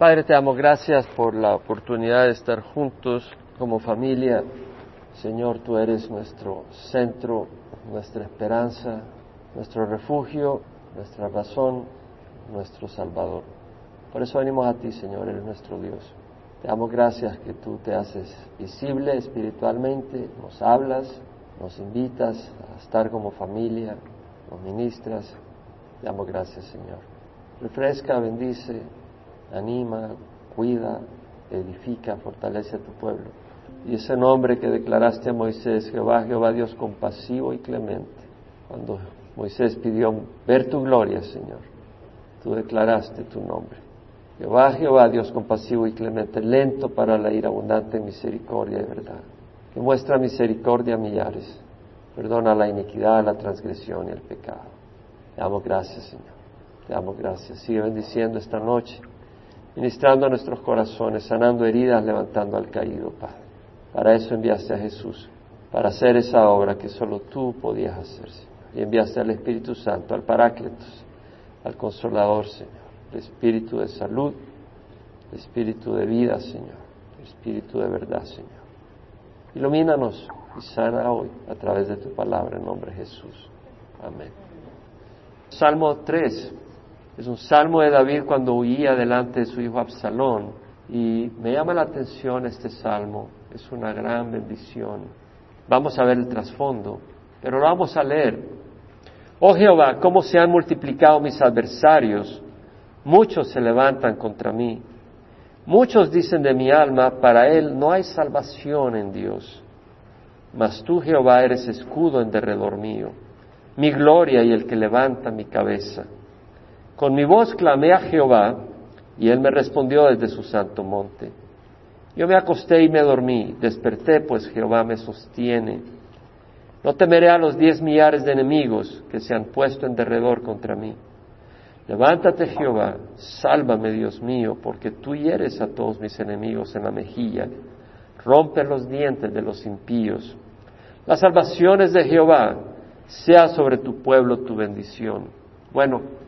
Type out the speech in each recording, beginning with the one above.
Padre, te damos gracias por la oportunidad de estar juntos como familia. Señor, tú eres nuestro centro, nuestra esperanza, nuestro refugio, nuestra razón, nuestro Salvador. Por eso venimos a ti, Señor, eres nuestro Dios. Te damos gracias que tú te haces visible espiritualmente, nos hablas, nos invitas a estar como familia, nos ministras. Te damos gracias, Señor. Refresca, bendice, anima, cuida, edifica, fortalece a tu pueblo. Y ese nombre que declaraste a Moisés, Jehová, Jehová Dios compasivo y clemente, cuando Moisés pidió ver tu gloria, Señor, tú declaraste tu nombre. Jehová, Jehová Dios compasivo y clemente, lento para la ira, abundante en misericordia y verdad, que muestra misericordia a millares, perdona la iniquidad, la transgresión y el pecado. Te damos gracias, Señor. Te damos gracias. Sigue bendiciendo esta noche ministrando a nuestros corazones, sanando heridas, levantando al caído, Padre. Para eso enviaste a Jesús, para hacer esa obra que solo tú podías hacer, Señor. Y enviaste al Espíritu Santo, al Paráclitos, al Consolador, Señor, el Espíritu de salud, el Espíritu de vida, Señor, el Espíritu de verdad, Señor. Ilumínanos y sana hoy a través de tu palabra en nombre de Jesús. Amén. Salmo 3. Es un salmo de David cuando huía delante de su hijo Absalón. Y me llama la atención este salmo. Es una gran bendición. Vamos a ver el trasfondo, pero lo vamos a leer. Oh Jehová, cómo se han multiplicado mis adversarios. Muchos se levantan contra mí. Muchos dicen de mi alma, para él no hay salvación en Dios. Mas tú, Jehová, eres escudo en derredor mío, mi gloria y el que levanta mi cabeza. Con mi voz clamé a Jehová, y él me respondió desde su santo monte. Yo me acosté y me dormí, desperté, pues Jehová me sostiene. No temeré a los diez millares de enemigos que se han puesto en derredor contra mí. Levántate, Jehová, sálvame, Dios mío, porque tú hieres a todos mis enemigos en la mejilla, rompe los dientes de los impíos. Las salvaciones de Jehová sea sobre tu pueblo tu bendición. Bueno,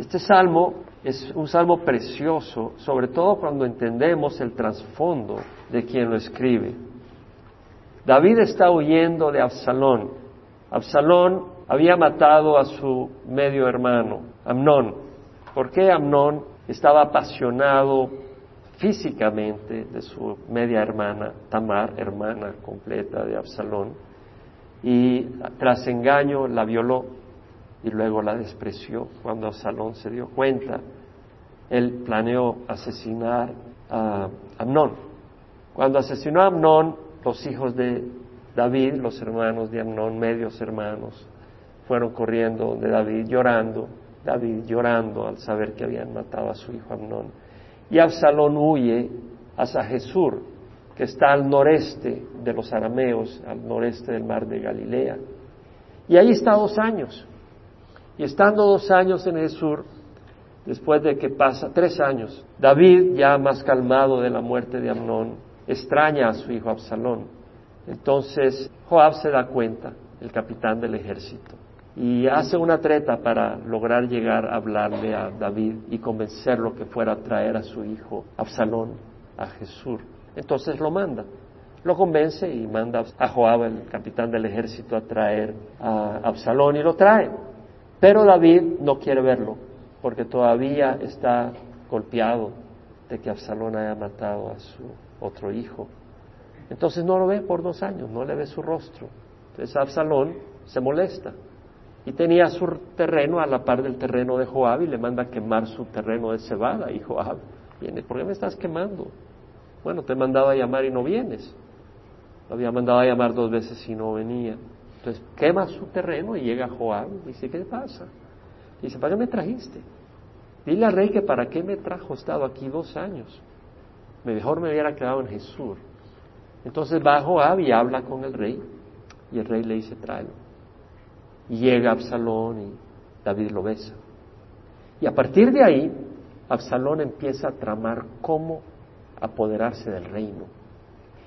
este salmo es un salmo precioso, sobre todo cuando entendemos el trasfondo de quien lo escribe. David está huyendo de Absalón. Absalón había matado a su medio hermano, Amnón. ¿Por qué Amnón estaba apasionado físicamente de su media hermana, Tamar, hermana completa de Absalón? Y tras engaño la violó y luego la despreció. Cuando Absalón se dio cuenta, él planeó asesinar a Amnón. Cuando asesinó a Amnón, los hijos de David, los hermanos de Amnón, medios hermanos, fueron corriendo de David llorando, David llorando al saber que habían matado a su hijo Amnón. Y Absalón huye hacia Jesús, que está al noreste de los arameos, al noreste del mar de Galilea. Y ahí está dos años. Y estando dos años en el sur, después de que pasa tres años, David, ya más calmado de la muerte de Amnón, extraña a su hijo Absalón. Entonces Joab se da cuenta, el capitán del ejército, y hace una treta para lograr llegar a hablarle a David y convencerlo que fuera a traer a su hijo Absalón a Jesús. Entonces lo manda, lo convence y manda a Joab, el capitán del ejército, a traer a Absalón y lo trae. Pero David no quiere verlo, porque todavía está golpeado de que Absalón haya matado a su otro hijo. Entonces no lo ve por dos años, no le ve su rostro. Entonces Absalón se molesta y tenía su terreno a la par del terreno de Joab y le manda a quemar su terreno de cebada. Y Joab viene, ¿por qué me estás quemando? Bueno, te he mandado a llamar y no vienes. Lo había mandado a llamar dos veces y no venía. Entonces quema su terreno y llega Joab y dice, ¿qué pasa? dice, ¿para qué me trajiste? Dile al rey que para qué me trajo, he estado aquí dos años. Mejor me hubiera quedado en Jesús. Entonces va Joab y habla con el rey y el rey le dice, tráelo. Y llega Absalón y David lo besa. Y a partir de ahí, Absalón empieza a tramar cómo apoderarse del reino.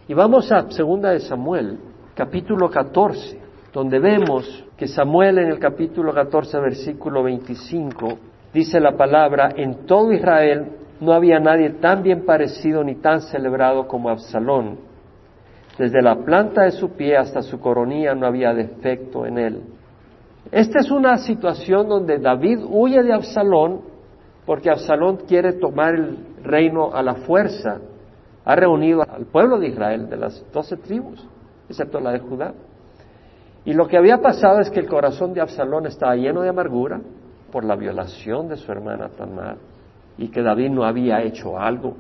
Y vamos a segunda de Samuel, capítulo 14 donde vemos que Samuel en el capítulo 14, versículo 25, dice la palabra, en todo Israel no había nadie tan bien parecido ni tan celebrado como Absalón. Desde la planta de su pie hasta su coronilla no había defecto en él. Esta es una situación donde David huye de Absalón porque Absalón quiere tomar el reino a la fuerza. Ha reunido al pueblo de Israel de las doce tribus, excepto la de Judá. Y lo que había pasado es que el corazón de Absalón estaba lleno de amargura por la violación de su hermana Tamar y que David no había hecho algo,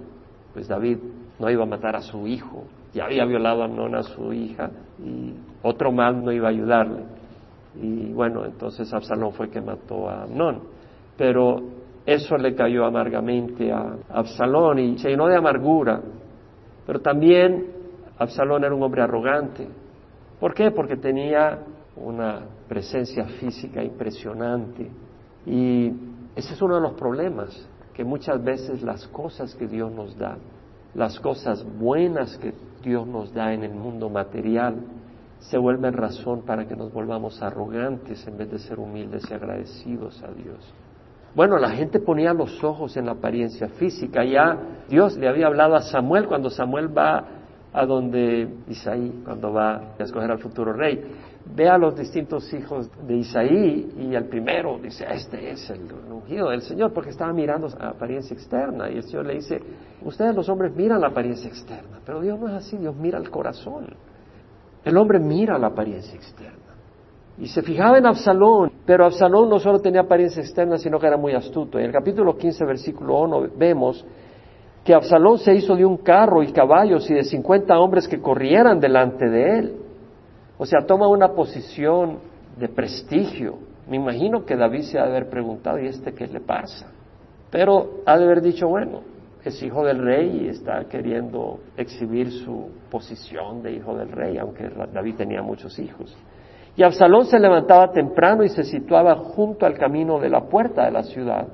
pues David no iba a matar a su hijo, ya había violado a Nona a su hija y otro mal no iba a ayudarle. Y bueno, entonces Absalón fue que mató a Amnón. Pero eso le cayó amargamente a Absalón y se llenó de amargura. Pero también Absalón era un hombre arrogante. ¿Por qué? Porque tenía una presencia física impresionante. Y ese es uno de los problemas, que muchas veces las cosas que Dios nos da, las cosas buenas que Dios nos da en el mundo material, se vuelven razón para que nos volvamos arrogantes en vez de ser humildes y agradecidos a Dios. Bueno, la gente ponía los ojos en la apariencia física. Ya Dios le había hablado a Samuel cuando Samuel va a donde Isaí, cuando va a escoger al futuro rey. Ve a los distintos hijos de Isaí y el primero dice, este es el ungido del Señor, porque estaba mirando la apariencia externa. Y el Señor le dice, ustedes los hombres miran la apariencia externa, pero Dios no es así, Dios mira el corazón. El hombre mira la apariencia externa. Y se fijaba en Absalón, pero Absalón no solo tenía apariencia externa, sino que era muy astuto. En el capítulo 15, versículo 1, vemos que Absalón se hizo de un carro y caballos y de 50 hombres que corrieran delante de él. O sea, toma una posición de prestigio. Me imagino que David se ha de haber preguntado, ¿y este qué le pasa? Pero ha de haber dicho, bueno, es hijo del rey y está queriendo exhibir su posición de hijo del rey, aunque David tenía muchos hijos. Y Absalón se levantaba temprano y se situaba junto al camino de la puerta de la ciudad.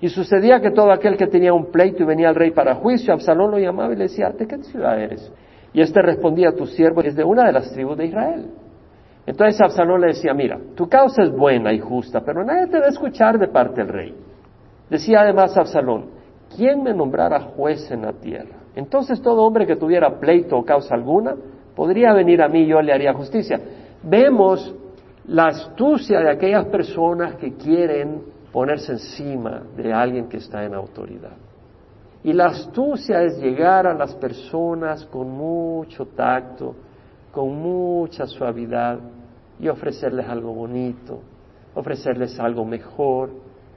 Y sucedía que todo aquel que tenía un pleito y venía al rey para juicio, Absalón lo llamaba y le decía, ¿de qué ciudad eres? Y éste respondía, tu siervo es de una de las tribus de Israel. Entonces Absalón le decía, mira, tu causa es buena y justa, pero nadie te va a escuchar de parte del rey. Decía además Absalón, ¿quién me nombrara juez en la tierra? Entonces todo hombre que tuviera pleito o causa alguna podría venir a mí y yo le haría justicia. Vemos la astucia de aquellas personas que quieren ponerse encima de alguien que está en autoridad. Y la astucia es llegar a las personas con mucho tacto, con mucha suavidad y ofrecerles algo bonito, ofrecerles algo mejor,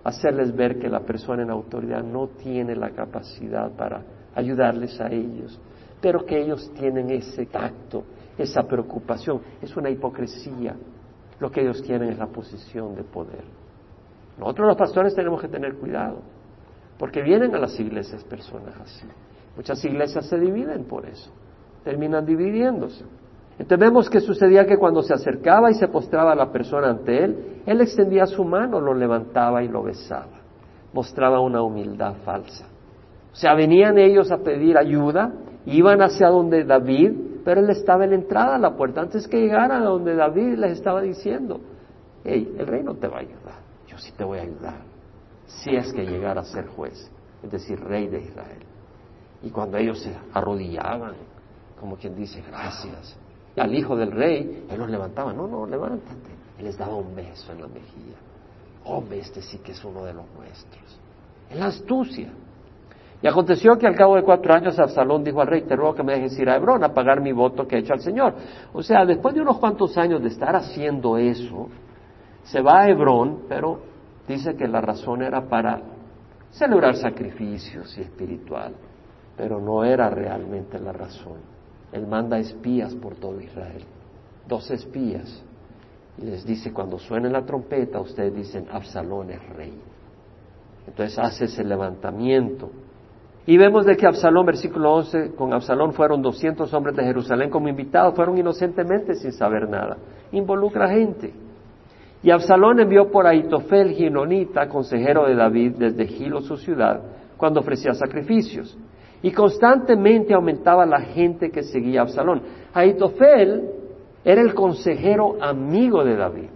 hacerles ver que la persona en autoridad no tiene la capacidad para ayudarles a ellos, pero que ellos tienen ese tacto, esa preocupación. Es una hipocresía. Lo que ellos tienen es la posición de poder. Nosotros los pastores tenemos que tener cuidado, porque vienen a las iglesias personas así. Muchas iglesias se dividen por eso, terminan dividiéndose. Entonces vemos que sucedía que cuando se acercaba y se postraba la persona ante él, él extendía su mano, lo levantaba y lo besaba. Mostraba una humildad falsa. O sea, venían ellos a pedir ayuda, iban hacia donde David, pero él estaba en la entrada a la puerta. Antes que llegaran a donde David les estaba diciendo, hey, el rey no te va a ayudar, sí te voy a ayudar, si es que llegara a ser juez, es decir, rey de Israel. Y cuando ellos se arrodillaban, como quien dice, gracias, al hijo del rey, él los levantaba, no, no, levántate. Él les daba un beso en la mejilla. Hombre, este sí que es uno de los nuestros. En la astucia. Y aconteció que al cabo de cuatro años Absalón dijo al rey, te ruego que me dejes ir a Hebrón a pagar mi voto que he hecho al Señor. O sea, después de unos cuantos años de estar haciendo eso, se va a Hebrón, pero dice que la razón era para celebrar sacrificios y espiritual, pero no era realmente la razón. Él manda espías por todo Israel, dos espías, y les dice, cuando suene la trompeta, ustedes dicen, Absalón es rey. Entonces hace ese levantamiento. Y vemos de que Absalón, versículo 11, con Absalón fueron 200 hombres de Jerusalén como invitados, fueron inocentemente sin saber nada. Involucra gente. Y Absalón envió por Aitofel, Ginonita, consejero de David, desde Gilo, su ciudad, cuando ofrecía sacrificios y constantemente aumentaba la gente que seguía a Absalón. Aitofel era el consejero amigo de David.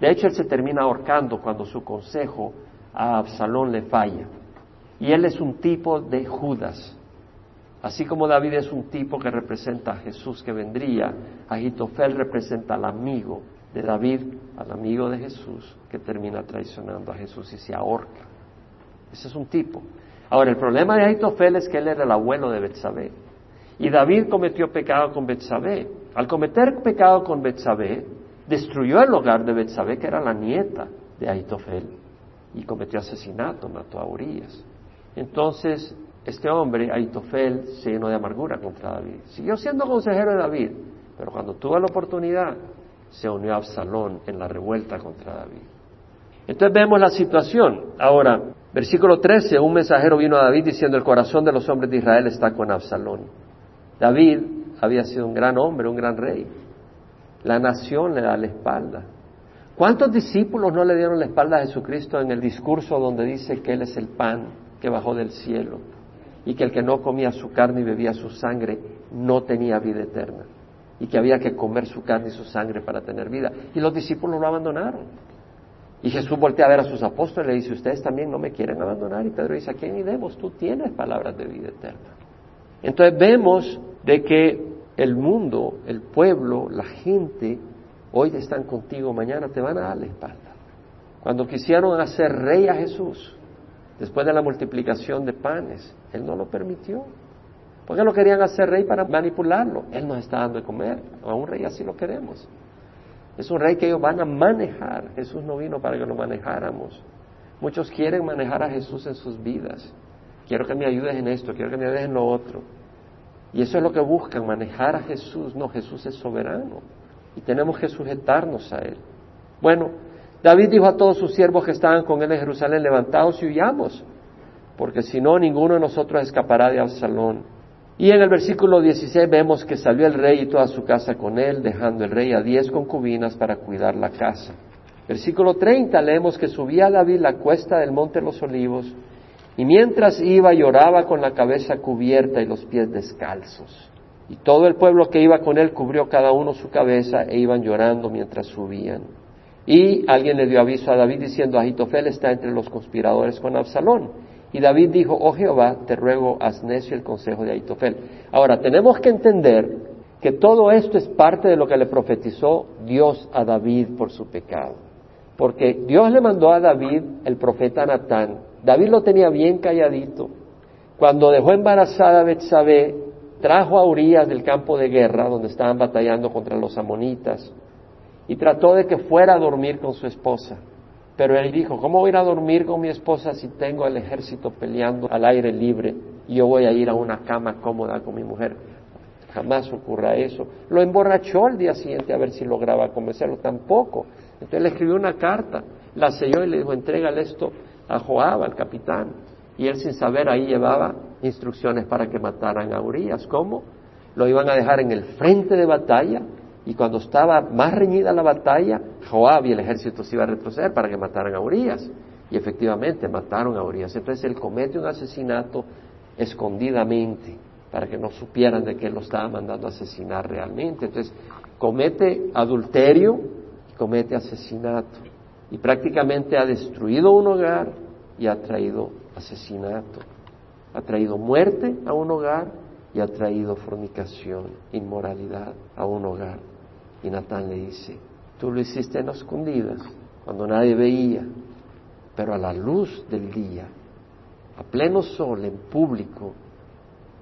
De hecho, él se termina ahorcando cuando su consejo a Absalón le falla. Y él es un tipo de Judas. Así como David es un tipo que representa a Jesús que vendría, Agitofel representa al amigo de David, al amigo de Jesús, que termina traicionando a Jesús y se ahorca. Ese es un tipo. Ahora, el problema de Agitofel es que él era el abuelo de Betsabé. Y David cometió pecado con Betsabé. Al cometer pecado con Betsabé, destruyó el hogar de Betsabé, que era la nieta de Agitofel, y cometió asesinato, mató a Urias. Entonces, este hombre, Aitofel, se llenó de amargura contra David. Siguió siendo consejero de David, pero cuando tuvo la oportunidad, se unió a Absalón en la revuelta contra David. Entonces vemos la situación. Ahora, versículo 13, un mensajero vino a David diciendo, el corazón de los hombres de Israel está con Absalón. David había sido un gran hombre, un gran rey. La nación le da la espalda. ¿Cuántos discípulos no le dieron la espalda a Jesucristo en el discurso donde dice que Él es el pan que bajó del cielo? y que el que no comía su carne y bebía su sangre no tenía vida eterna y que había que comer su carne y su sangre para tener vida. Y los discípulos lo abandonaron. Y Jesús voltea a ver a sus apóstoles y le dice, ustedes también no me quieren abandonar. Y Pedro dice, ¿a quién iremos? Tú tienes palabras de vida eterna. Entonces vemos de que el mundo, el pueblo, la gente, hoy están contigo, mañana te van a dar la espalda. Cuando quisieron hacer rey a Jesús, después de la multiplicación de panes. Él no lo permitió. Porque lo querían hacer rey para manipularlo. Él nos está dando de comer. A un rey así lo queremos. Es un rey que ellos van a manejar. Jesús no vino para que lo manejáramos. Muchos quieren manejar a Jesús en sus vidas. Quiero que me ayudes en esto, quiero que me ayudes en lo otro. Y eso es lo que buscan, manejar a Jesús. No, Jesús es soberano. Y tenemos que sujetarnos a Él. Bueno, David dijo a todos sus siervos que estaban con él en Jerusalén, levantaos y huyamos, porque si no, ninguno de nosotros escapará de Absalón. Y en el versículo 16 vemos que salió el rey y toda su casa con él, dejando el rey a diez concubinas para cuidar la casa. Versículo 30 leemos que subía David la cuesta del monte de los olivos, y mientras iba lloraba con la cabeza cubierta y los pies descalzos. Y todo el pueblo que iba con él cubrió cada uno su cabeza e iban llorando mientras subían. Y alguien le dio aviso a David diciendo, Agitofel está entre los conspiradores con Absalón. Y David dijo, oh Jehová, te ruego, haz necio el consejo de Agitofel. Ahora, tenemos que entender que todo esto es parte de lo que le profetizó Dios a David por su pecado. Porque Dios le mandó a David el profeta Natán. David lo tenía bien calladito. Cuando dejó embarazada a Betsabé, trajo a Urias del campo de guerra, donde estaban batallando contra los amonitas, y trató de que fuera a dormir con su esposa. Pero él dijo, ¿cómo voy a ir a dormir con mi esposa si tengo el ejército peleando al aire libre y yo voy a ir a una cama cómoda con mi mujer? Jamás ocurra eso. Lo emborrachó el día siguiente a ver si lograba convencerlo. Tampoco. Entonces le escribió una carta, la selló y le dijo, entrégale esto a Joab, al capitán. Y él sin saber ahí llevaba instrucciones para que mataran a Urias. ¿Cómo? Lo iban a dejar en el frente de batalla y cuando estaba más reñida la batalla, Joab y el ejército se iba a retroceder para que mataran a Urias. Y efectivamente mataron a Urias. Entonces él comete un asesinato escondidamente para que no supieran de que él lo estaba mandando a asesinar realmente. Entonces comete adulterio y comete asesinato. Y prácticamente ha destruido un hogar y ha traído asesinato. Ha traído muerte a un hogar y ha traído fornicación, inmoralidad a un hogar. Y Natán le dice, tú lo hiciste en escondidas, cuando nadie veía, pero a la luz del día, a pleno sol, en público,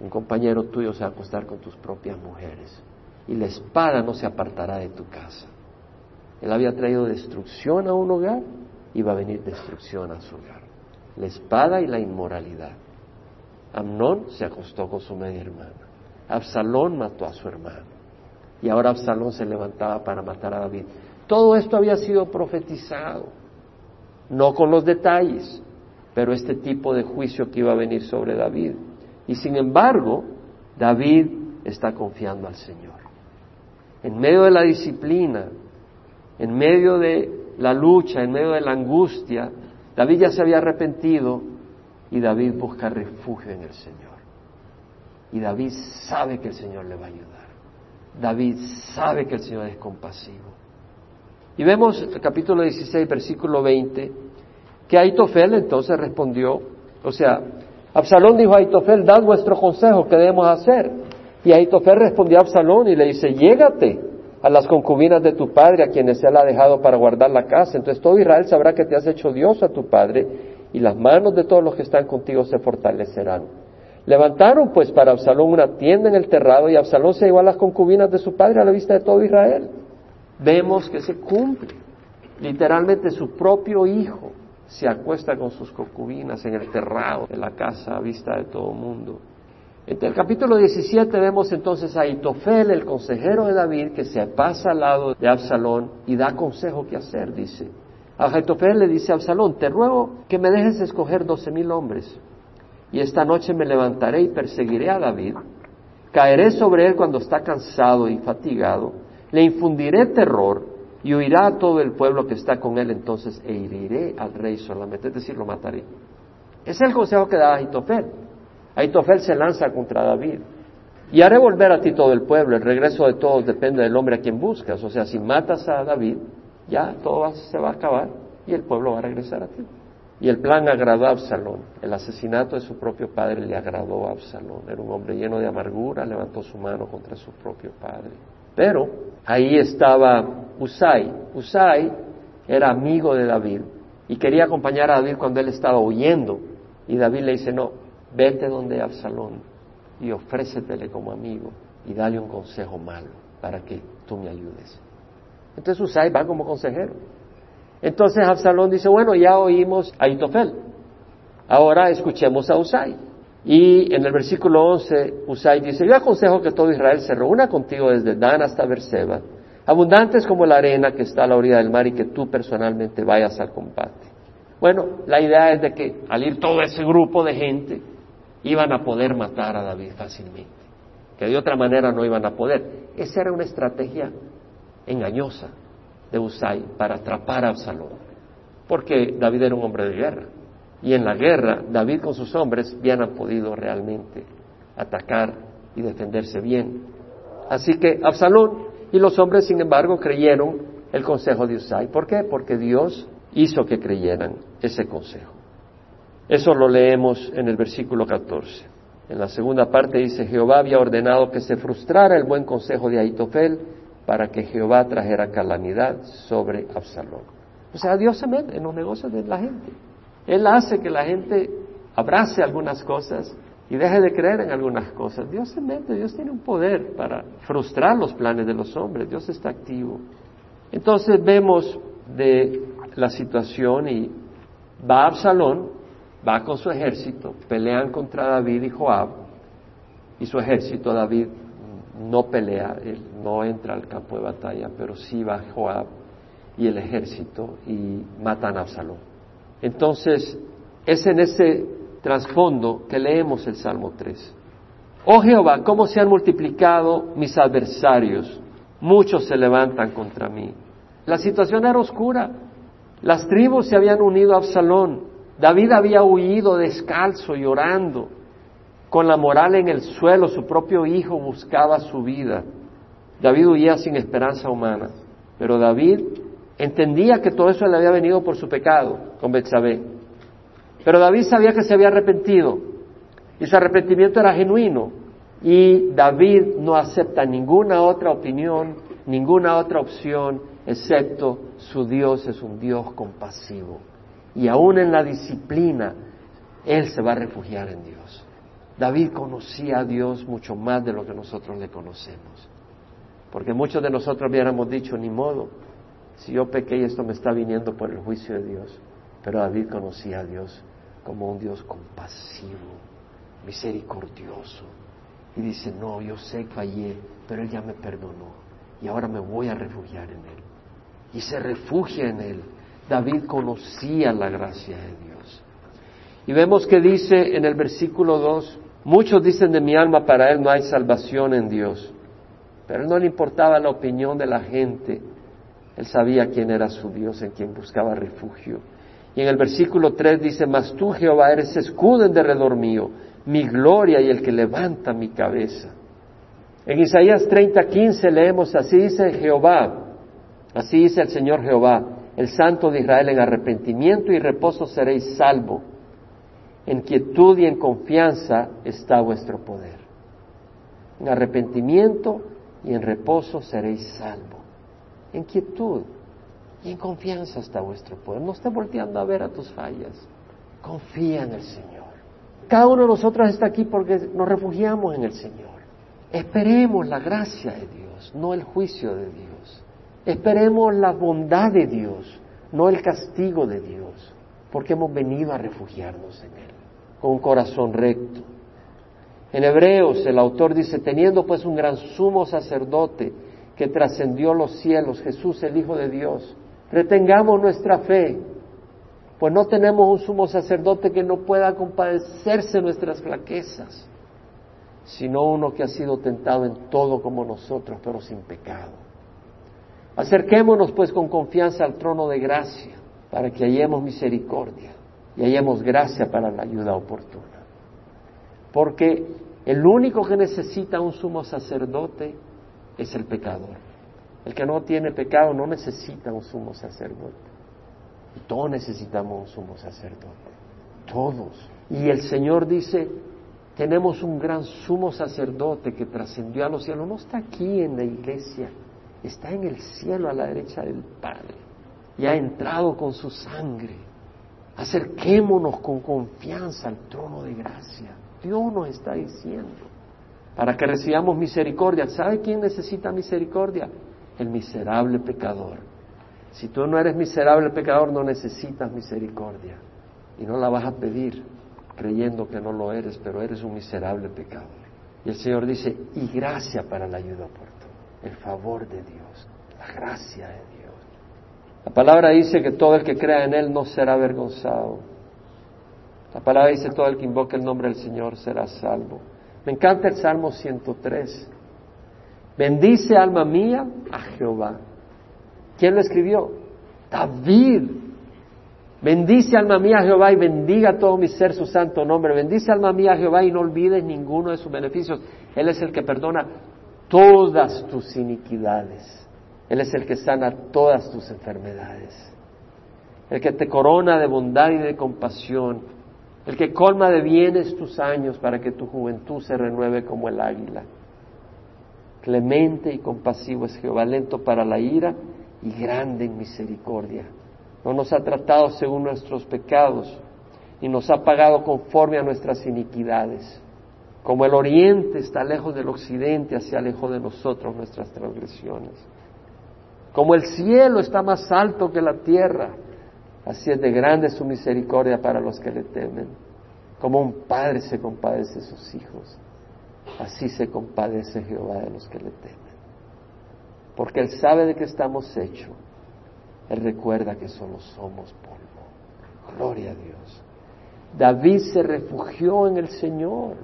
un compañero tuyo se va a acostar con tus propias mujeres y la espada no se apartará de tu casa. Él había traído destrucción a un hogar y va a venir destrucción a su hogar. La espada y la inmoralidad. Amnón se acostó con su media hermana. Absalón mató a su hermano y ahora Absalón se levantaba para matar a David. Todo esto había sido profetizado, no con los detalles, pero este tipo de juicio que iba a venir sobre David. Y sin embargo, David está confiando al Señor. En medio de la disciplina, en medio de la lucha, en medio de la angustia, David ya se había arrepentido y David busca refugio en el Señor. Y David sabe que el Señor le va a ayudar. David sabe que el Señor es compasivo. Y vemos el capítulo 16, versículo 20, que Aitofel entonces respondió, o sea, Absalón dijo a Aitofel, dad vuestro consejo, ¿qué debemos hacer? Y Aitofel respondió a Absalón y le dice, llégate a las concubinas de tu padre, a quienes él ha dejado para guardar la casa. Entonces todo Israel sabrá que te has hecho Dios a tu padre, y las manos de todos los que están contigo se fortalecerán. Levantaron pues para Absalón una tienda en el terrado, y Absalón se llevó a las concubinas de su padre a la vista de todo Israel. Vemos que se cumple. Literalmente su propio hijo se acuesta con sus concubinas en el terrado de la casa a vista de todo el mundo. En el capítulo 17 vemos entonces a Itofel, el consejero de David, que se pasa al lado de Absalón y da consejo qué hacer, dice. A Itofel le dice a Absalón, te ruego que me dejes escoger doce mil hombres, y esta noche me levantaré y perseguiré a David, caeré sobre él cuando está cansado y fatigado, le infundiré terror y huirá a todo el pueblo que está con él entonces e heriré al rey solamente, es decir, lo mataré. Ese es el consejo que da Aitofel. Aitofel se lanza contra David. Y haré volver a ti todo el pueblo. El regreso de todos depende del hombre a quien buscas. O sea, si matas a David, ya todo se va a acabar y el pueblo va a regresar a ti. Y el plan agradó a Absalón. El asesinato de su propio padre le agradó a Absalón. Era un hombre lleno de amargura, levantó su mano contra su propio padre. Pero ahí estaba Usai. Usai era amigo de David y quería acompañar a David cuando él estaba huyendo. Y David le dice, no, vete donde Absalón y ofrécetele como amigo y dale un consejo malo para que tú me ayudes. Entonces Usai va como consejero. Entonces Absalón dice, bueno, ya oímos a Itofel, ahora escuchemos a Usai. Y en el versículo 11, Usai dice, yo aconsejo que todo Israel se reúna contigo desde Dan hasta Berseba, abundantes como la arena que está a la orilla del mar y que tú personalmente vayas al combate. Bueno, la idea es de que al ir todo ese grupo de gente, iban a poder matar a David fácilmente, que de otra manera no iban a poder. Esa era una estrategia engañosa de Usai para atrapar a Absalón, porque David era un hombre de guerra. Y en la guerra, David con sus hombres bien han podido realmente atacar y defenderse bien. Así que Absalón y los hombres, sin embargo, creyeron el consejo de Usai. ¿Por qué? Porque Dios hizo que creyeran ese consejo. Eso lo leemos en el versículo 14. En la segunda parte dice, Jehová había ordenado que se frustrara el buen consejo de Aitofel para que Jehová trajera calamidad sobre Absalón. O sea, Dios se mete en los negocios de la gente. Él hace que la gente abrace algunas cosas y deje de creer en algunas cosas. Dios se mete, Dios tiene un poder para frustrar los planes de los hombres, Dios está activo. Entonces vemos de la situación y va Absalón, va con su ejército, pelean contra David y Joab, y su ejército, David no pelea, él no entra al campo de batalla, pero sí va Joab y el ejército y matan a Absalón. Entonces, es en ese trasfondo que leemos el Salmo 3. Oh Jehová, cómo se han multiplicado mis adversarios, muchos se levantan contra mí. La situación era oscura, las tribus se habían unido a Absalón, David había huido descalzo, llorando, con la moral en el suelo, su propio hijo buscaba su vida. David huía sin esperanza humana, pero David entendía que todo eso le había venido por su pecado con Betsabé. Pero David sabía que se había arrepentido y su arrepentimiento era genuino y David no acepta ninguna otra opinión, ninguna otra opción excepto su Dios es un Dios compasivo. Y aún en la disciplina, Él se va a refugiar en Dios. David conocía a Dios mucho más de lo que nosotros le conocemos. Porque muchos de nosotros hubiéramos dicho, ni modo, si yo pequé y esto me está viniendo por el juicio de Dios. Pero David conocía a Dios como un Dios compasivo, misericordioso. Y dice, no, yo sé que fallé, pero Él ya me perdonó. Y ahora me voy a refugiar en Él. Y se refugia en Él. David conocía la gracia de Dios. Y vemos que dice en el versículo 2, muchos dicen de mi alma, para Él no hay salvación en Dios. Pero no le importaba la opinión de la gente él sabía quién era su Dios, en quien buscaba refugio. Y en el versículo 3 dice, mas tú Jehová eres escudo en derredor mío, mi gloria y el que levanta mi cabeza. En Isaías 30, 15 leemos, así dice Jehová, así dice el Señor Jehová, el Santo de Israel, en arrepentimiento y reposo seréis salvo. En quietud y en confianza está vuestro poder. En arrepentimiento y en reposo seréis salvo. En quietud y en confianza está vuestro poder. No estés volteando a ver a tus fallas. Confía en el Señor. Cada uno de nosotros está aquí porque nos refugiamos en el Señor. Esperemos la gracia de Dios, no el juicio de Dios. Esperemos la bondad de Dios, no el castigo de Dios, porque hemos venido a refugiarnos en Él, con un corazón recto. En Hebreos el autor dice, teniendo pues un gran sumo sacerdote que trascendió los cielos, Jesús el Hijo de Dios, retengamos nuestra fe, pues no tenemos un sumo sacerdote que no pueda compadecerse nuestras flaquezas, sino uno que ha sido tentado en todo como nosotros, pero sin pecado. Acerquémonos pues con confianza al trono de gracia, para que hallemos misericordia y hallemos gracia para la ayuda oportuna. Porque el único que necesita un sumo sacerdote es el pecador. El que no tiene pecado no necesita un sumo sacerdote. Y todos necesitamos un sumo sacerdote. Todos. Y el Señor dice, tenemos un gran sumo sacerdote que trascendió a los cielos. No está aquí en la iglesia, está en el cielo a la derecha del Padre. Y ha entrado con su sangre. Acerquémonos con confianza al trono de gracia. Dios nos está diciendo. Para que recibamos misericordia. ¿Sabe quién necesita misericordia? El miserable pecador. Si tú no eres miserable pecador, no necesitas misericordia. Y no la vas a pedir creyendo que no lo eres, pero eres un miserable pecador. Y el Señor dice, y gracia para la ayuda oportuna, el favor de Dios, la gracia de Dios. La palabra dice que todo el que crea en Él no será avergonzado. La palabra dice, todo el que invoque el nombre del Señor será salvo. Me encanta el Salmo 103. Bendice alma mía a Jehová. ¿Quién lo escribió? David. Bendice alma mía a Jehová y bendiga todo mi ser su santo nombre. Bendice alma mía a Jehová y no olvides ninguno de sus beneficios. Él es el que perdona todas tus iniquidades. Él es el que sana todas tus enfermedades. El que te corona de bondad y de compasión. El que colma de bienes tus años para que tu juventud se renueve como el águila. Clemente y compasivo es Jehová, lento para la ira y grande en misericordia. No nos ha tratado según nuestros pecados y nos ha pagado conforme a nuestras iniquidades. Como el oriente está lejos del occidente, hacia lejos de nosotros nuestras transgresiones. Como el cielo está más alto que la tierra, así es de grande su misericordia para los que le temen. Como un padre se compadece de sus hijos, así se compadece Jehová de los que le temen porque Él sabe de qué estamos hechos. Él recuerda que solo somos polvo. Gloria a Dios. David se refugió en el Señor.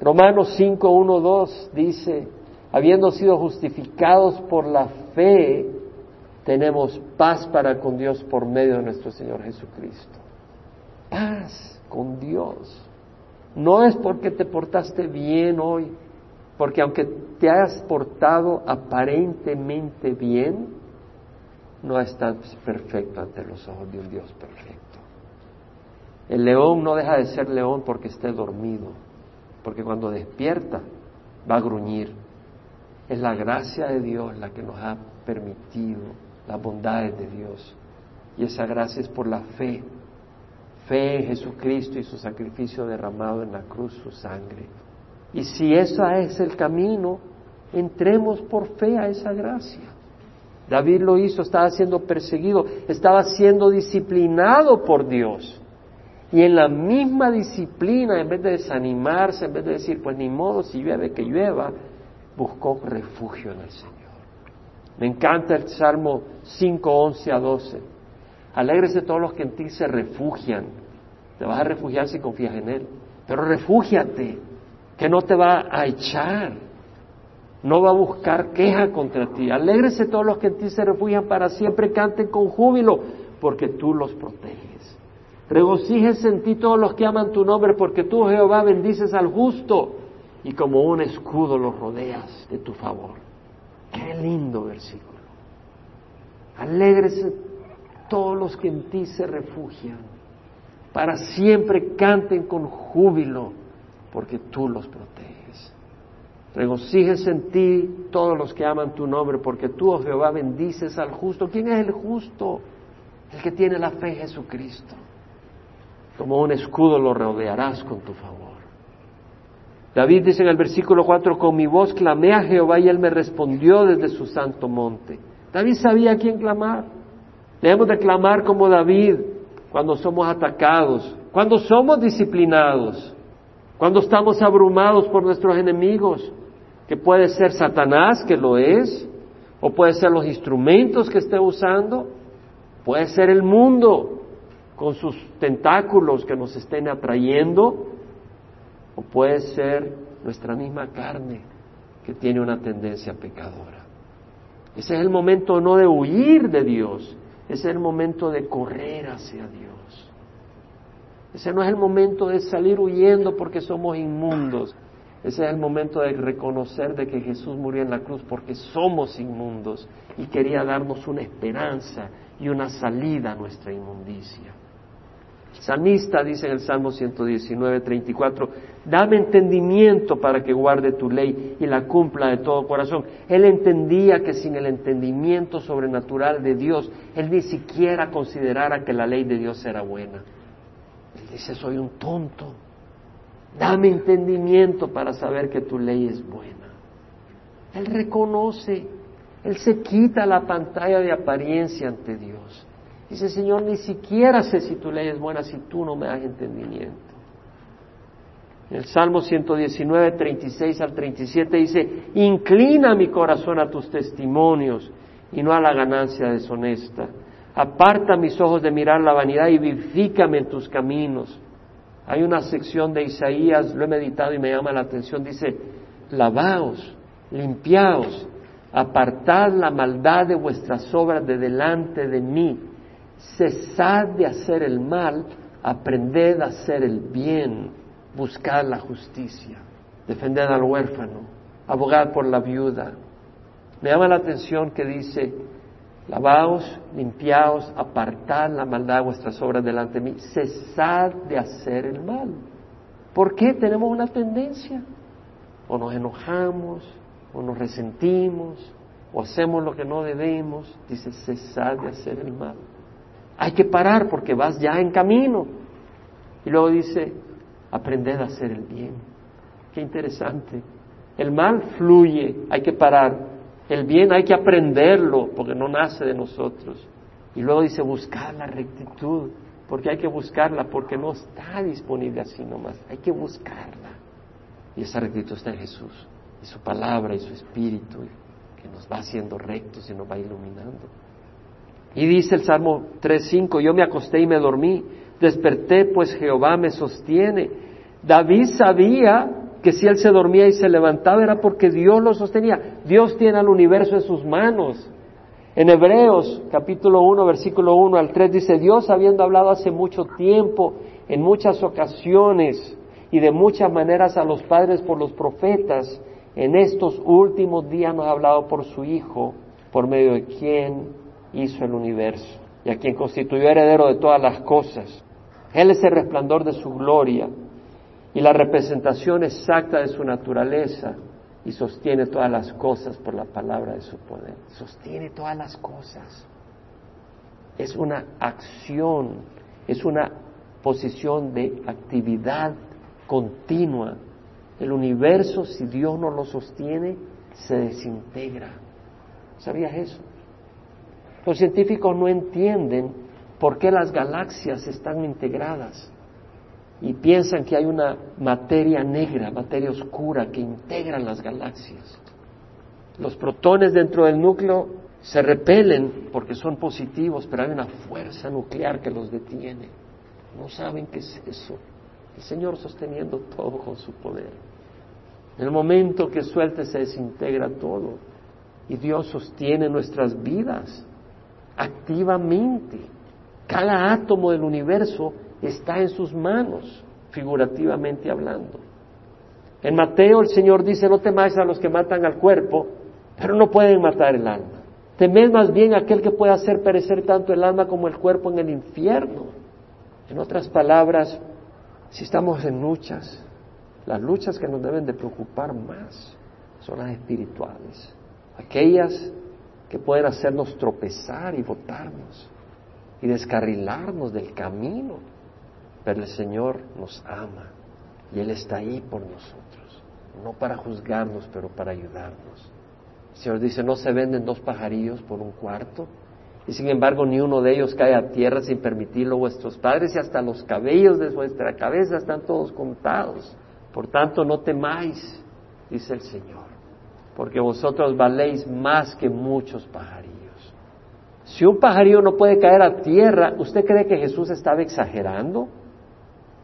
Romanos 5, 1, 2 dice, habiendo sido justificados por la fe, tenemos paz para con Dios por medio de nuestro Señor Jesucristo. Paz con Dios. No es porque te portaste bien hoy, porque aunque te hayas portado aparentemente bien, no estás perfecto ante los ojos de un Dios perfecto. El león no deja de ser león porque esté dormido, porque cuando despierta va a gruñir. Es la gracia de Dios la que nos ha permitido las bondades de Dios. Y esa gracia es por la fe. Fe en Jesucristo y su sacrificio derramado en la cruz, su sangre. Y si eso es el camino, entremos por fe a esa gracia. David lo hizo, estaba siendo perseguido, estaba siendo disciplinado por Dios. Y en la misma disciplina, en vez de desanimarse, en vez de decir, pues ni modo, si llueve, que llueva, buscó refugio en el Señor. Me encanta el Salmo 5, 11 a 12. Alégrese todos los que en ti se refugian. Te vas a refugiar si confías en Él. Pero refúgiate que no te va a echar, no va a buscar queja contra ti. Alégrese todos los que en ti se refugian para siempre, canten con júbilo, porque tú los proteges. Regocíjense en ti todos los que aman tu nombre, porque tú, Jehová, bendices al justo y como un escudo los rodeas de tu favor. Qué lindo versículo. Alégrese todos los que en ti se refugian. para siempre canten con júbilo, porque tú los proteges. Regocíjense en ti todos los que aman tu nombre, porque tú, oh Jehová, bendices al justo. ¿Quién es el justo? El que tiene la fe en Jesucristo. Como un escudo lo rodearás con tu favor. David dice en el versículo 4, con mi voz clamé a Jehová y él me respondió desde su santo monte. David sabía a quién clamar. Debemos de clamar como David cuando somos atacados, cuando somos disciplinados, cuando estamos abrumados por nuestros enemigos, que puede ser Satanás, que lo es, o puede ser los instrumentos que esté usando, puede ser el mundo con sus tentáculos que nos estén atrayendo, puede ser nuestra misma carne que tiene una tendencia pecadora. Ese es el momento no de huir de Dios, ese es el momento de correr hacia Dios. Ese no es el momento de salir huyendo porque somos inmundos. Ese es el momento de reconocer de que Jesús murió en la cruz porque somos inmundos y quería darnos una esperanza y una salida a nuestra inmundicia. Salmista dice en el Salmo 119, 34, dame entendimiento para que guarde tu ley y la cumpla de todo corazón. Él entendía que sin el entendimiento sobrenatural de Dios, él ni siquiera considerara que la ley de Dios era buena. Él dice, soy un tonto. Dame entendimiento para saber que tu ley es buena. Él reconoce, él se quita la pantalla de apariencia ante Dios. Dice, Señor, ni siquiera sé si tu ley es buena si tú no me das entendimiento. En el Salmo 119, 36 al 37 dice, inclina mi corazón a tus testimonios y no a la ganancia deshonesta. Aparta mis ojos de mirar la vanidad y vivifícame en tus caminos. Hay una sección de Isaías, lo he meditado y me llama la atención, dice, lavaos, limpiaos, apartad la maldad de vuestras obras de delante de mí cesad de hacer el mal, aprended a hacer el bien, buscad la justicia, defended al huérfano, abogad por la viuda. Me llama la atención que dice, lavaos, limpiaos, apartad la maldad de vuestras obras delante de mí, cesad de hacer el mal. ¿Por qué tenemos una tendencia? O nos enojamos, o nos resentimos, o hacemos lo que no debemos, dice, cesad de hacer el mal. Hay que parar porque vas ya en camino. Y luego dice, aprended a hacer el bien. Qué interesante. El mal fluye, hay que parar. El bien hay que aprenderlo porque no nace de nosotros. Y luego dice, buscar la rectitud, porque hay que buscarla, porque no está disponible así nomás. Hay que buscarla. Y esa rectitud está en Jesús, y su palabra y su espíritu, que nos va haciendo rectos y nos va iluminando. Y dice el Salmo 3.5, yo me acosté y me dormí, desperté pues Jehová me sostiene. David sabía que si él se dormía y se levantaba era porque Dios lo sostenía. Dios tiene al universo en sus manos. En Hebreos capítulo 1, versículo 1 al 3 dice, Dios habiendo hablado hace mucho tiempo, en muchas ocasiones y de muchas maneras a los padres por los profetas, en estos últimos días nos ha hablado por su Hijo, por medio de quien hizo el universo y a quien constituyó heredero de todas las cosas. Él es el resplandor de su gloria y la representación exacta de su naturaleza y sostiene todas las cosas por la palabra de su poder. Sostiene todas las cosas. Es una acción, es una posición de actividad continua. El universo, si Dios no lo sostiene, se desintegra. ¿Sabías eso? Los científicos no entienden por qué las galaxias están integradas y piensan que hay una materia negra, materia oscura que integra las galaxias. Los protones dentro del núcleo se repelen porque son positivos, pero hay una fuerza nuclear que los detiene. No saben qué es eso. El Señor sosteniendo todo con su poder. En el momento que suelte se desintegra todo y Dios sostiene nuestras vidas activamente. Cada átomo del universo está en sus manos, figurativamente hablando. En Mateo el Señor dice, no temáis a los que matan al cuerpo, pero no pueden matar el alma. Temed más bien aquel que puede hacer perecer tanto el alma como el cuerpo en el infierno. En otras palabras, si estamos en luchas, las luchas que nos deben de preocupar más son las espirituales, aquellas que pueden hacernos tropezar y botarnos y descarrilarnos del camino. Pero el Señor nos ama y Él está ahí por nosotros, no para juzgarnos, pero para ayudarnos. El Señor dice, no se venden dos pajarillos por un cuarto, y sin embargo ni uno de ellos cae a tierra sin permitirlo vuestros padres, y hasta los cabellos de vuestra cabeza están todos contados. Por tanto, no temáis, dice el Señor, porque vosotros valéis más que muchos pajarillos. Si un pajarillo no puede caer a tierra, ¿usted cree que Jesús estaba exagerando?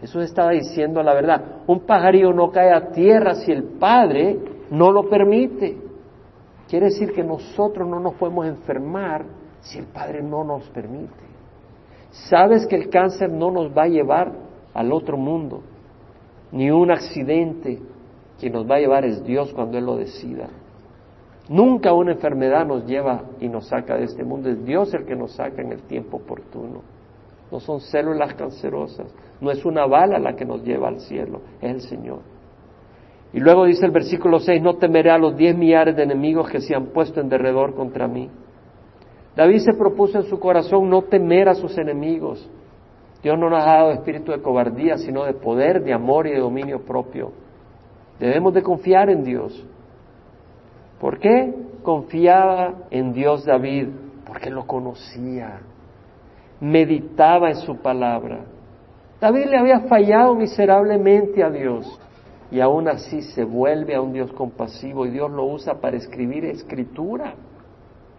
Jesús estaba diciendo la verdad. Un pajarillo no cae a tierra si el Padre no lo permite. Quiere decir que nosotros no nos podemos enfermar si el Padre no nos permite. Sabes que el cáncer no nos va a llevar al otro mundo, ni un accidente. Quien nos va a llevar es Dios cuando Él lo decida. Nunca una enfermedad nos lleva y nos saca de este mundo. Es Dios el que nos saca en el tiempo oportuno. No son células cancerosas. No es una bala la que nos lleva al cielo. Es el Señor. Y luego dice el versículo 6, no temeré a los diez millares de enemigos que se han puesto en derredor contra mí. David se propuso en su corazón no temer a sus enemigos. Dios no nos ha dado espíritu de cobardía, sino de poder, de amor y de dominio propio. Debemos de confiar en Dios. ¿Por qué confiaba en Dios David? Porque lo conocía, meditaba en su palabra. David le había fallado miserablemente a Dios y aún así se vuelve a un Dios compasivo y Dios lo usa para escribir escritura.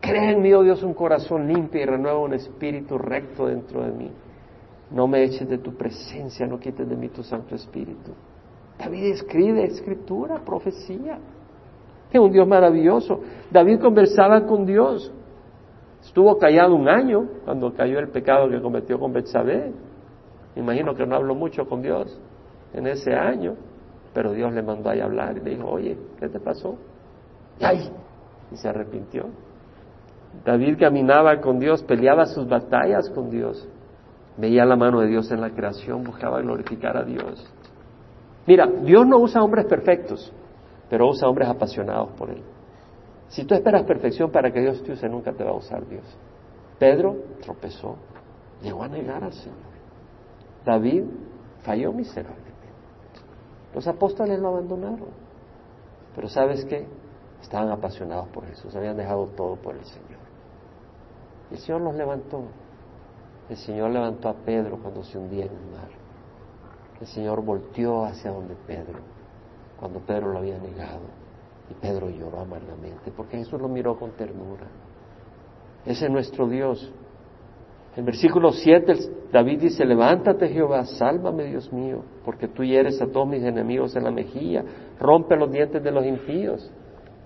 Crea en mí, oh Dios, un corazón limpio y renueva un espíritu recto dentro de mí. No me eches de tu presencia, no quites de mí tu Santo Espíritu. David escribe escritura, profecía. Es un Dios maravilloso. David conversaba con Dios. Estuvo callado un año cuando cayó el pecado que cometió con Betsabé. Imagino que no habló mucho con Dios en ese año, pero Dios le mandó ahí hablar y le dijo, oye, ¿qué te pasó? Y se arrepintió. David caminaba con Dios, peleaba sus batallas con Dios, veía la mano de Dios en la creación, buscaba glorificar a Dios. Mira, Dios no usa hombres perfectos pero usa hombres apasionados por Él. Si tú esperas perfección para que Dios te use, nunca te va a usar Dios. Pedro tropezó, llegó a negar al Señor. David falló miserablemente. Los apóstoles lo abandonaron. Pero ¿sabes qué? Estaban apasionados por Jesús, habían dejado todo por el Señor. El Señor los levantó. El Señor levantó a Pedro cuando se hundía en el mar. El Señor volteó hacia donde Pedro cuando Pedro lo había negado. Y Pedro lloró amargamente porque Jesús lo miró con ternura. Ese es nuestro Dios. En versículo 7 David dice, levántate Jehová, sálvame Dios mío, porque tú hieres a todos mis enemigos en la mejilla, rompe los dientes de los impíos.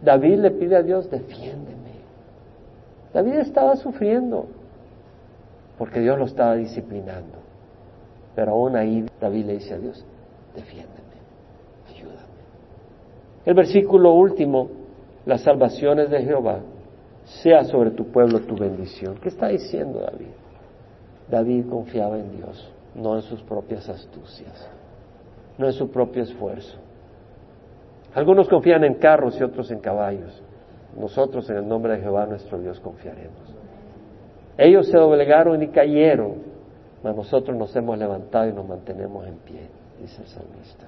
David le pide a Dios, defiéndeme. David estaba sufriendo porque Dios lo estaba disciplinando. Pero aún ahí David le dice a Dios, defiéndeme. El versículo último, las salvaciones de Jehová, sea sobre tu pueblo tu bendición. ¿Qué está diciendo David? David confiaba en Dios, no en sus propias astucias, no en su propio esfuerzo. Algunos confían en carros y otros en caballos. Nosotros en el nombre de Jehová nuestro Dios confiaremos. Ellos se doblegaron y cayeron, mas nosotros nos hemos levantado y nos mantenemos en pie, dice el salmista.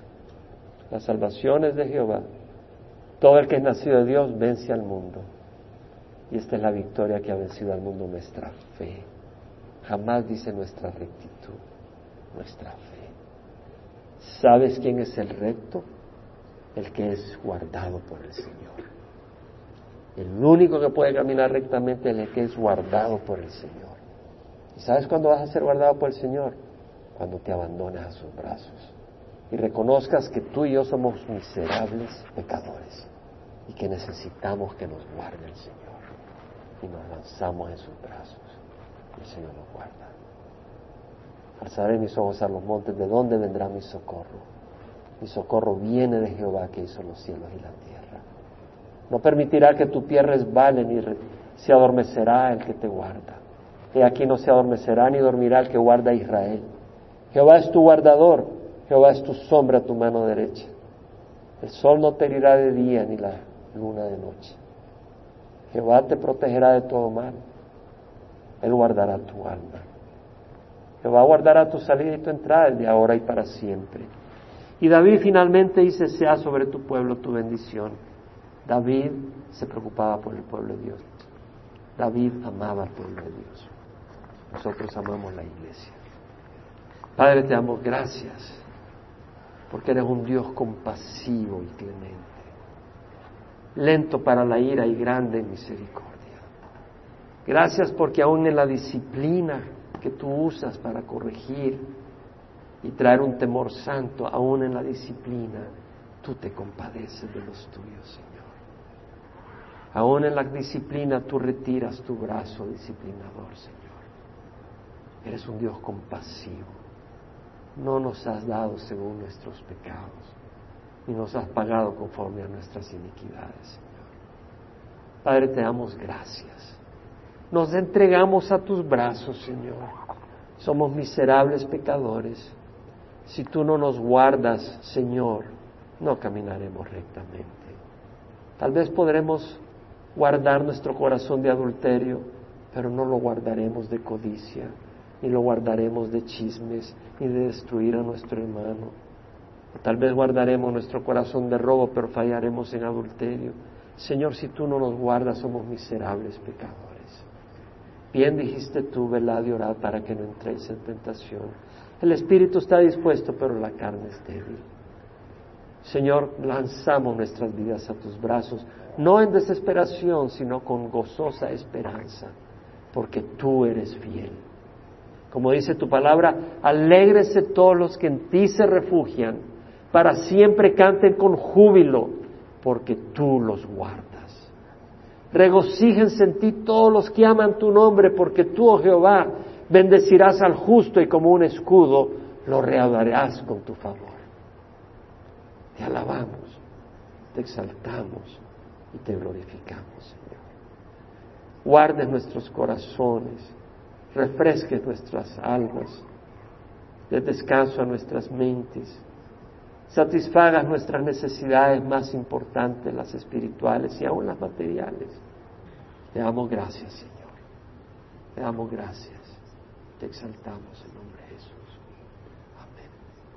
Las salvaciones de Jehová todo el que es nacido de Dios vence al mundo. Y esta es la victoria que ha vencido al mundo, nuestra fe. Jamás dice nuestra rectitud, nuestra fe. ¿Sabes quién es el recto? El que es guardado por el Señor. El único que puede caminar rectamente es el que es guardado por el Señor. ¿Y sabes cuándo vas a ser guardado por el Señor? Cuando te abandones a sus brazos y reconozcas que tú y yo somos miserables pecadores y que necesitamos que nos guarde el Señor. Y nos lanzamos en sus brazos. El Señor nos guarda. Alzaré mis ojos a los montes, ¿de dónde vendrá mi socorro? Mi socorro viene de Jehová que hizo los cielos y la tierra. No permitirá que tu pie resbale ni se adormecerá el que te guarda. Y aquí no se adormecerá ni dormirá el que guarda a Israel. Jehová es tu guardador, Jehová es tu sombra tu mano derecha. El sol no te herirá de día ni la luna de noche. Jehová te protegerá de todo mal. Él guardará tu alma. Jehová guardará tu salida y tu entrada de ahora y para siempre. Y David finalmente dice, sea sobre tu pueblo tu bendición. David se preocupaba por el pueblo de Dios. David amaba al pueblo de Dios. Nosotros amamos la iglesia. Padre, te damos gracias porque eres un Dios compasivo y clemente, lento para la ira y grande en misericordia. Gracias porque aún en la disciplina que tú usas para corregir y traer un temor santo, aún en la disciplina, tú te compadeces de los tuyos, Señor. Aún en la disciplina tú retiras tu brazo disciplinador, Señor. Eres un Dios compasivo. No nos has dado según nuestros pecados, ni nos has pagado conforme a nuestras iniquidades, Señor. Padre, te damos gracias. Nos entregamos a tus brazos, Señor. Somos miserables pecadores. Si tú no nos guardas, Señor, no caminaremos rectamente. Tal vez podremos guardar nuestro corazón de adulterio, pero no lo guardaremos de codicia, ni lo guardaremos de chismes, ni de destruir a nuestro hermano. tal vez guardaremos nuestro corazón de robo, pero fallaremos en adulterio. Señor, si tú no nos guardas, somos miserables pecadores. Bien dijiste tú, velad y orad para que no entréis en tentación. El espíritu está dispuesto, pero la carne es débil. Señor, lanzamos nuestras vidas a tus brazos no en desesperación, sino con gozosa esperanza, porque tú eres fiel. Como dice tu palabra, alégrese todos los que en ti se refugian, para siempre canten con júbilo, porque tú los guardas. Regocíjense en ti todos los que aman tu nombre, porque tú, oh Jehová, bendecirás al justo y como un escudo lo readarás con tu favor. Te alabamos, te exaltamos y te glorificamos, Señor. Guarde nuestros corazones, refresque nuestras almas, de descanso a nuestras mentes, satisfaga nuestras necesidades más importantes, las espirituales y aún las materiales. Te damos gracias, Señor. Te damos gracias. Te exaltamos, Señor.